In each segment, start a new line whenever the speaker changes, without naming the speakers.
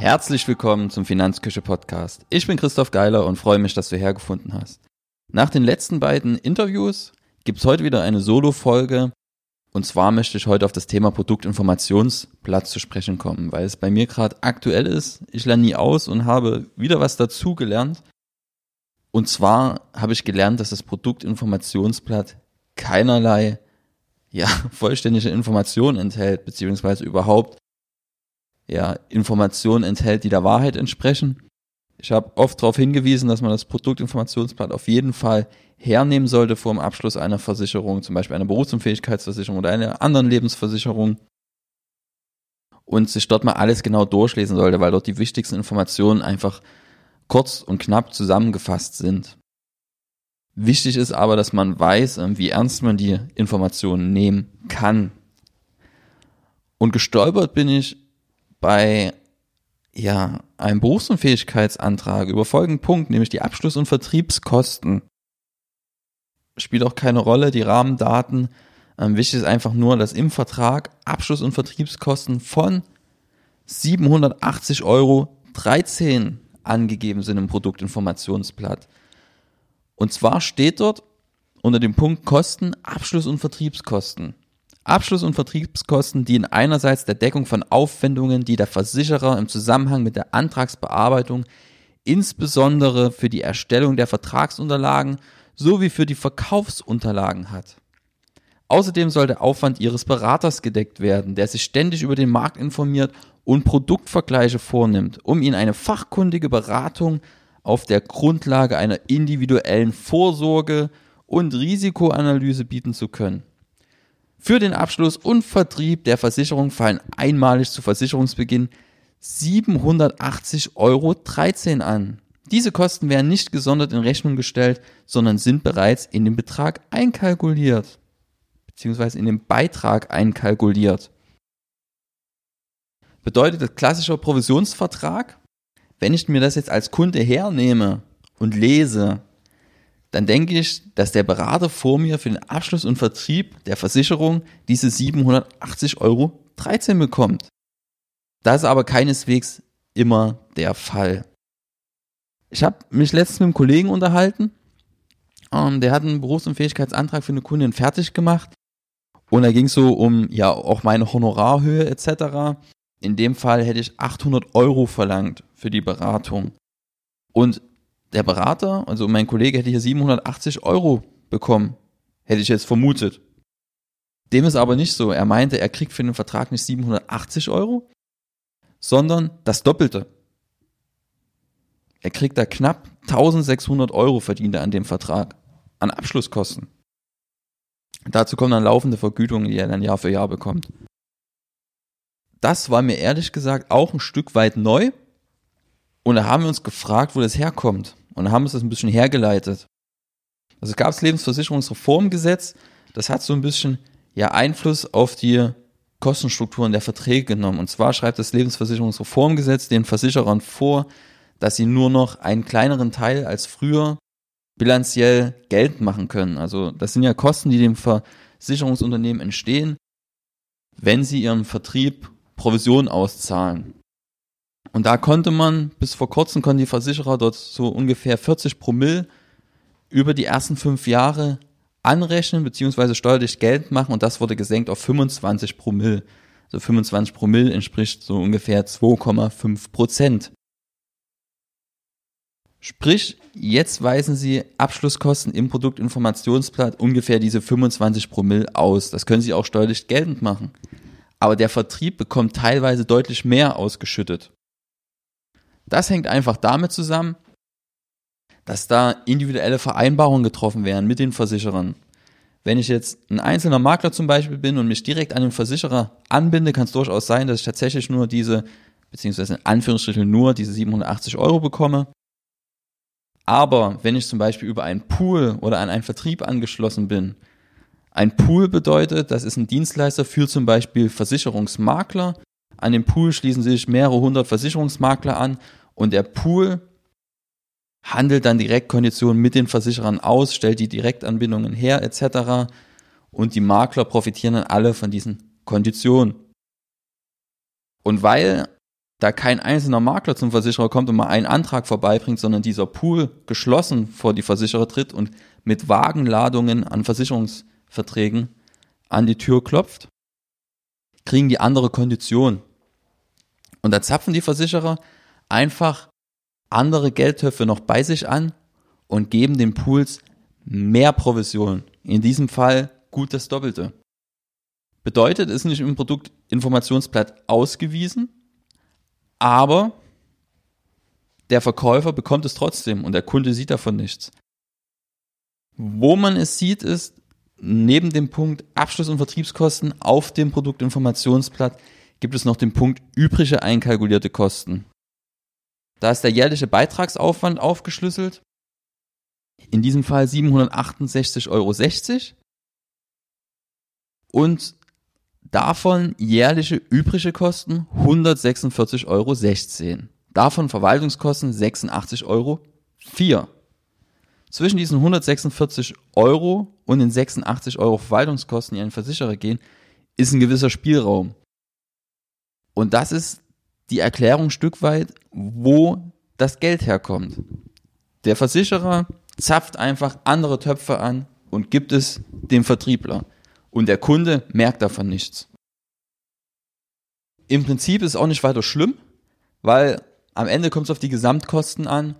Herzlich willkommen zum Finanzküche Podcast. Ich bin Christoph Geiler und freue mich, dass du hergefunden hast. Nach den letzten beiden Interviews gibt's heute wieder eine Solo-Folge. Und zwar möchte ich heute auf das Thema Produktinformationsblatt zu sprechen kommen, weil es bei mir gerade aktuell ist. Ich lerne nie aus und habe wieder was dazu gelernt. Und zwar habe ich gelernt, dass das Produktinformationsblatt keinerlei ja, vollständige Informationen enthält, beziehungsweise überhaupt ja, Informationen enthält, die der Wahrheit entsprechen. Ich habe oft darauf hingewiesen, dass man das Produktinformationsblatt auf jeden Fall hernehmen sollte vor dem Abschluss einer Versicherung, zum Beispiel einer Berufsunfähigkeitsversicherung oder einer anderen Lebensversicherung und sich dort mal alles genau durchlesen sollte, weil dort die wichtigsten Informationen einfach kurz und knapp zusammengefasst sind. Wichtig ist aber, dass man weiß, ähm, wie ernst man die Informationen nehmen kann. Und gestolpert bin ich bei ja, einem Berufsunfähigkeitsantrag über folgenden Punkt, nämlich die Abschluss- und Vertriebskosten. Spielt auch keine Rolle, die Rahmendaten. Ähm, wichtig ist einfach nur, dass im Vertrag Abschluss- und Vertriebskosten von 780 Euro 13 angegeben sind im Produktinformationsblatt. Und zwar steht dort unter dem Punkt Kosten Abschluss- und Vertriebskosten. Abschluss- und Vertriebskosten dienen einerseits der Deckung von Aufwendungen, die der Versicherer im Zusammenhang mit der Antragsbearbeitung insbesondere für die Erstellung der Vertragsunterlagen sowie für die Verkaufsunterlagen hat. Außerdem soll der Aufwand Ihres Beraters gedeckt werden, der sich ständig über den Markt informiert und Produktvergleiche vornimmt, um Ihnen eine fachkundige Beratung auf der Grundlage einer individuellen Vorsorge und Risikoanalyse bieten zu können. Für den Abschluss und Vertrieb der Versicherung fallen einmalig zu Versicherungsbeginn 780 Euro 13 an. Diese Kosten werden nicht gesondert in Rechnung gestellt, sondern sind bereits in den Betrag einkalkuliert, beziehungsweise in den Beitrag einkalkuliert. Bedeutet das klassischer Provisionsvertrag? Wenn ich mir das jetzt als Kunde hernehme und lese, dann denke ich, dass der Berater vor mir für den Abschluss und Vertrieb der Versicherung diese 780 Euro 13 bekommt. Das ist aber keineswegs immer der Fall. Ich habe mich letztens mit einem Kollegen unterhalten. Ähm, der hat einen Berufsunfähigkeitsantrag für eine Kundin fertig gemacht. Und da ging es so um ja auch meine Honorarhöhe etc. In dem Fall hätte ich 800 Euro verlangt für die Beratung. Und der Berater, also mein Kollege hätte hier 780 Euro bekommen, hätte ich jetzt vermutet. Dem ist aber nicht so. Er meinte, er kriegt für den Vertrag nicht 780 Euro, sondern das Doppelte. Er kriegt da knapp 1600 Euro verdient er an dem Vertrag. An Abschlusskosten. Dazu kommen dann laufende Vergütungen, die er dann Jahr für Jahr bekommt. Das war mir ehrlich gesagt auch ein Stück weit neu. Und da haben wir uns gefragt, wo das herkommt und haben uns das ein bisschen hergeleitet. Also es gab das Lebensversicherungsreformgesetz, das hat so ein bisschen ja Einfluss auf die Kostenstrukturen der Verträge genommen. Und zwar schreibt das Lebensversicherungsreformgesetz den Versicherern vor, dass sie nur noch einen kleineren Teil als früher bilanziell Geld machen können. Also das sind ja Kosten, die dem Versicherungsunternehmen entstehen, wenn sie ihren Vertrieb Provision auszahlen. Und da konnte man, bis vor kurzem konnten die Versicherer dort so ungefähr 40 Promille über die ersten fünf Jahre anrechnen beziehungsweise steuerlich Geld machen und das wurde gesenkt auf 25 Promille. Also 25 Promille entspricht so ungefähr 2,5 Prozent. Sprich, jetzt weisen Sie Abschlusskosten im Produktinformationsblatt ungefähr diese 25 Promille aus. Das können Sie auch steuerlich geltend machen. Aber der Vertrieb bekommt teilweise deutlich mehr ausgeschüttet. Das hängt einfach damit zusammen, dass da individuelle Vereinbarungen getroffen werden mit den Versicherern. Wenn ich jetzt ein einzelner Makler zum Beispiel bin und mich direkt an den Versicherer anbinde, kann es durchaus sein, dass ich tatsächlich nur diese, beziehungsweise in Anführungsstrichen nur diese 780 Euro bekomme. Aber wenn ich zum Beispiel über einen Pool oder an einen Vertrieb angeschlossen bin, ein Pool bedeutet, das ist ein Dienstleister für zum Beispiel Versicherungsmakler. An dem Pool schließen sich mehrere hundert Versicherungsmakler an und der Pool handelt dann direkt Konditionen mit den Versicherern aus, stellt die Direktanbindungen her etc. Und die Makler profitieren dann alle von diesen Konditionen. Und weil da kein einzelner Makler zum Versicherer kommt und mal einen Antrag vorbeibringt, sondern dieser Pool geschlossen vor die Versicherer tritt und mit Wagenladungen an Versicherungsverträgen an die Tür klopft, kriegen die andere Kondition. Und da zapfen die Versicherer einfach andere Geldtöpfe noch bei sich an und geben den Pools mehr Provision. In diesem Fall gut das Doppelte. Bedeutet, ist nicht im Produktinformationsblatt ausgewiesen, aber der Verkäufer bekommt es trotzdem und der Kunde sieht davon nichts. Wo man es sieht, ist neben dem Punkt Abschluss- und Vertriebskosten auf dem Produktinformationsblatt gibt es noch den Punkt übrige einkalkulierte Kosten. Da ist der jährliche Beitragsaufwand aufgeschlüsselt. In diesem Fall 768,60 Euro. Und davon jährliche übrige Kosten 146,16 Euro. Davon Verwaltungskosten 86,04 Euro. Zwischen diesen 146 Euro und den 86 Euro Verwaltungskosten, die an den Versicherer gehen, ist ein gewisser Spielraum. Und das ist die Erklärung ein Stück weit, wo das Geld herkommt. Der Versicherer zapft einfach andere Töpfe an und gibt es dem Vertriebler. Und der Kunde merkt davon nichts. Im Prinzip ist es auch nicht weiter schlimm, weil am Ende kommt es auf die Gesamtkosten an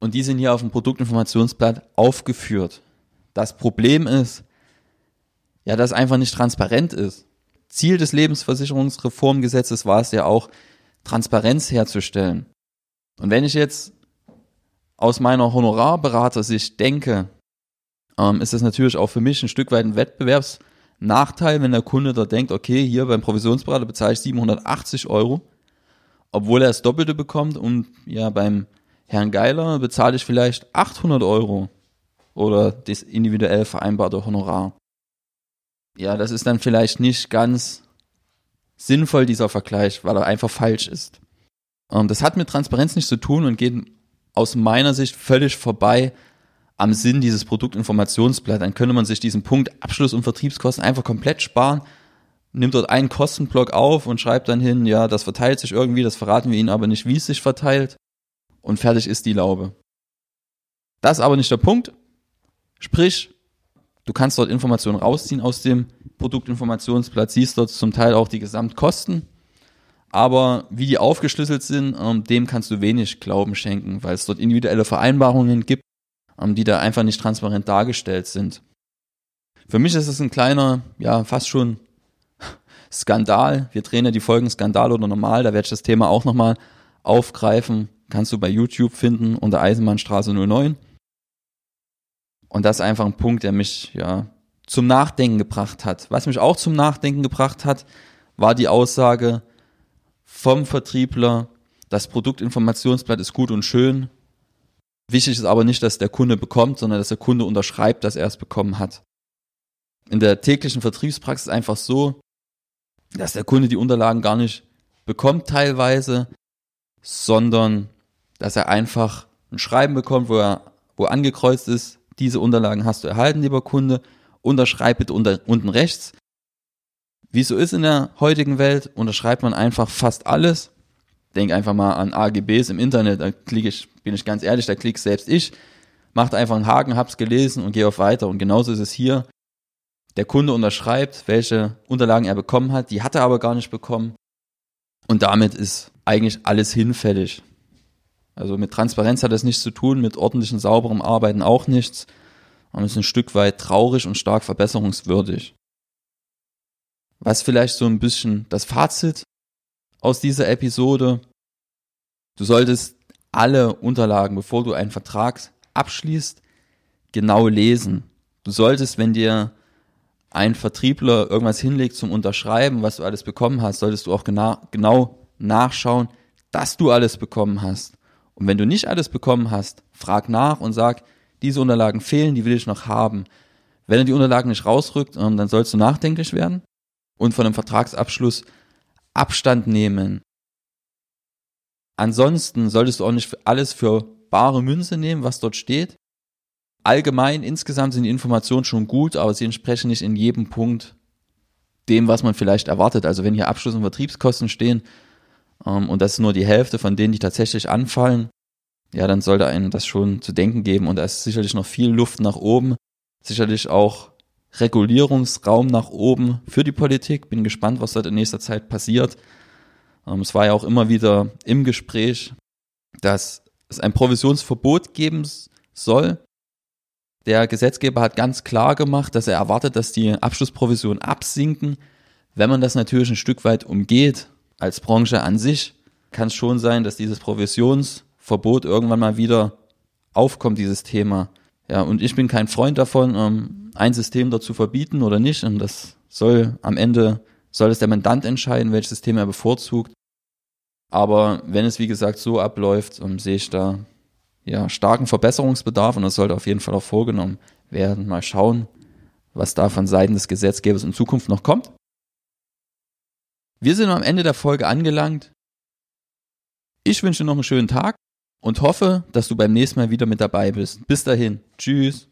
und die sind hier auf dem Produktinformationsblatt aufgeführt. Das Problem ist, ja, dass einfach nicht transparent ist. Ziel des Lebensversicherungsreformgesetzes war es ja auch, Transparenz herzustellen. Und wenn ich jetzt aus meiner Honorarberatersicht denke, ähm, ist das natürlich auch für mich ein Stück weit ein Wettbewerbsnachteil, wenn der Kunde da denkt, okay, hier beim Provisionsberater bezahle ich 780 Euro, obwohl er das Doppelte bekommt und ja beim Herrn Geiler bezahle ich vielleicht 800 Euro oder das individuell vereinbarte Honorar. Ja, das ist dann vielleicht nicht ganz sinnvoll, dieser Vergleich, weil er einfach falsch ist. Ähm, das hat mit Transparenz nichts zu tun und geht aus meiner Sicht völlig vorbei am Sinn dieses Produktinformationsblatt. Dann könnte man sich diesen Punkt Abschluss- und Vertriebskosten einfach komplett sparen, nimmt dort einen Kostenblock auf und schreibt dann hin, ja, das verteilt sich irgendwie, das verraten wir Ihnen aber nicht, wie es sich verteilt und fertig ist die Laube. Das ist aber nicht der Punkt. Sprich, du kannst dort Informationen rausziehen aus dem Produktinformationsblatt, siehst dort zum Teil auch die Gesamtkosten. Aber wie die aufgeschlüsselt sind, ähm, dem kannst du wenig Glauben schenken, weil es dort individuelle Vereinbarungen gibt, ähm, die da einfach nicht transparent dargestellt sind. Für mich ist es ein kleiner, ja, fast schon Skandal. Wir drehen ja die Folgen Skandal oder Normal, da werde ich das Thema auch nochmal aufgreifen. Kannst du bei YouTube finden unter Eisenbahnstraße 09. Und das ist einfach ein Punkt, der mich ja zum Nachdenken gebracht hat. Was mich auch zum Nachdenken gebracht hat, war die Aussage vom Vertriebler, das Produktinformationsblatt ist gut und schön. Wichtig ist aber nicht, dass der Kunde bekommt, sondern dass der Kunde unterschreibt, dass er es bekommen hat. In der täglichen Vertriebspraxis einfach so, dass der Kunde die Unterlagen gar nicht bekommt teilweise, sondern dass er einfach ein Schreiben bekommt, wo er, wo angekreuzt ist, diese Unterlagen hast du erhalten, lieber Kunde, unterschreib bitte unter, unten rechts. Wie es so ist in der heutigen Welt, unterschreibt man einfach fast alles. Denk einfach mal an AGBs im Internet, da klicke ich, bin ich ganz ehrlich, da klicke selbst ich, macht einfach einen Haken, hab's gelesen und gehe auf weiter. Und genauso ist es hier. Der Kunde unterschreibt, welche Unterlagen er bekommen hat, die hat er aber gar nicht bekommen. Und damit ist eigentlich alles hinfällig. Also mit Transparenz hat das nichts zu tun, mit ordentlichem, sauberem Arbeiten auch nichts. Und ist ein Stück weit traurig und stark verbesserungswürdig. Was vielleicht so ein bisschen das Fazit aus dieser Episode. Du solltest alle Unterlagen, bevor du einen Vertrag abschließt, genau lesen. Du solltest, wenn dir ein Vertriebler irgendwas hinlegt zum Unterschreiben, was du alles bekommen hast, solltest du auch genau, genau nachschauen, dass du alles bekommen hast. Und wenn du nicht alles bekommen hast, frag nach und sag, diese Unterlagen fehlen, die will ich noch haben. Wenn er die Unterlagen nicht rausrückt, ähm, dann sollst du nachdenklich werden und von einem Vertragsabschluss Abstand nehmen. Ansonsten solltest du auch nicht alles für bare Münze nehmen, was dort steht. Allgemein, insgesamt sind die Informationen schon gut, aber sie entsprechen nicht in jedem Punkt dem, was man vielleicht erwartet. Also wenn hier Abschluss und Vertriebskosten stehen, ähm, und das ist nur die Hälfte von denen, die tatsächlich anfallen, ja, dann sollte einem das schon zu denken geben und da ist sicherlich noch viel Luft nach oben, sicherlich auch Regulierungsraum nach oben für die Politik. Bin gespannt, was dort in nächster Zeit passiert. Ähm, es war ja auch immer wieder im Gespräch, dass es ein Provisionsverbot geben soll. Der Gesetzgeber hat ganz klar gemacht, dass er erwartet, dass die Abschlussprovisionen absinken. Wenn man das natürlich ein Stück weit umgeht, als Branche an sich, kann es schon sein, dass dieses Provisionsverbot irgendwann mal wieder aufkommt, dieses Thema. Ja, und ich bin kein Freund davon, ähm, ein System dort zu verbieten oder nicht. Und das soll am Ende, soll es der Mandant entscheiden, welches System er bevorzugt. Aber wenn es wie gesagt so abläuft, um, sehe ich da ja starken Verbesserungsbedarf und das sollte auf jeden Fall auch vorgenommen werden. Mal schauen, was da von Seiten des Gesetzgebers in Zukunft noch kommt. Wir sind am Ende der Folge angelangt. Ich wünsche noch einen schönen Tag und hoffe, dass du beim nächsten Mal wieder mit dabei bist. Bis dahin. Tschüss.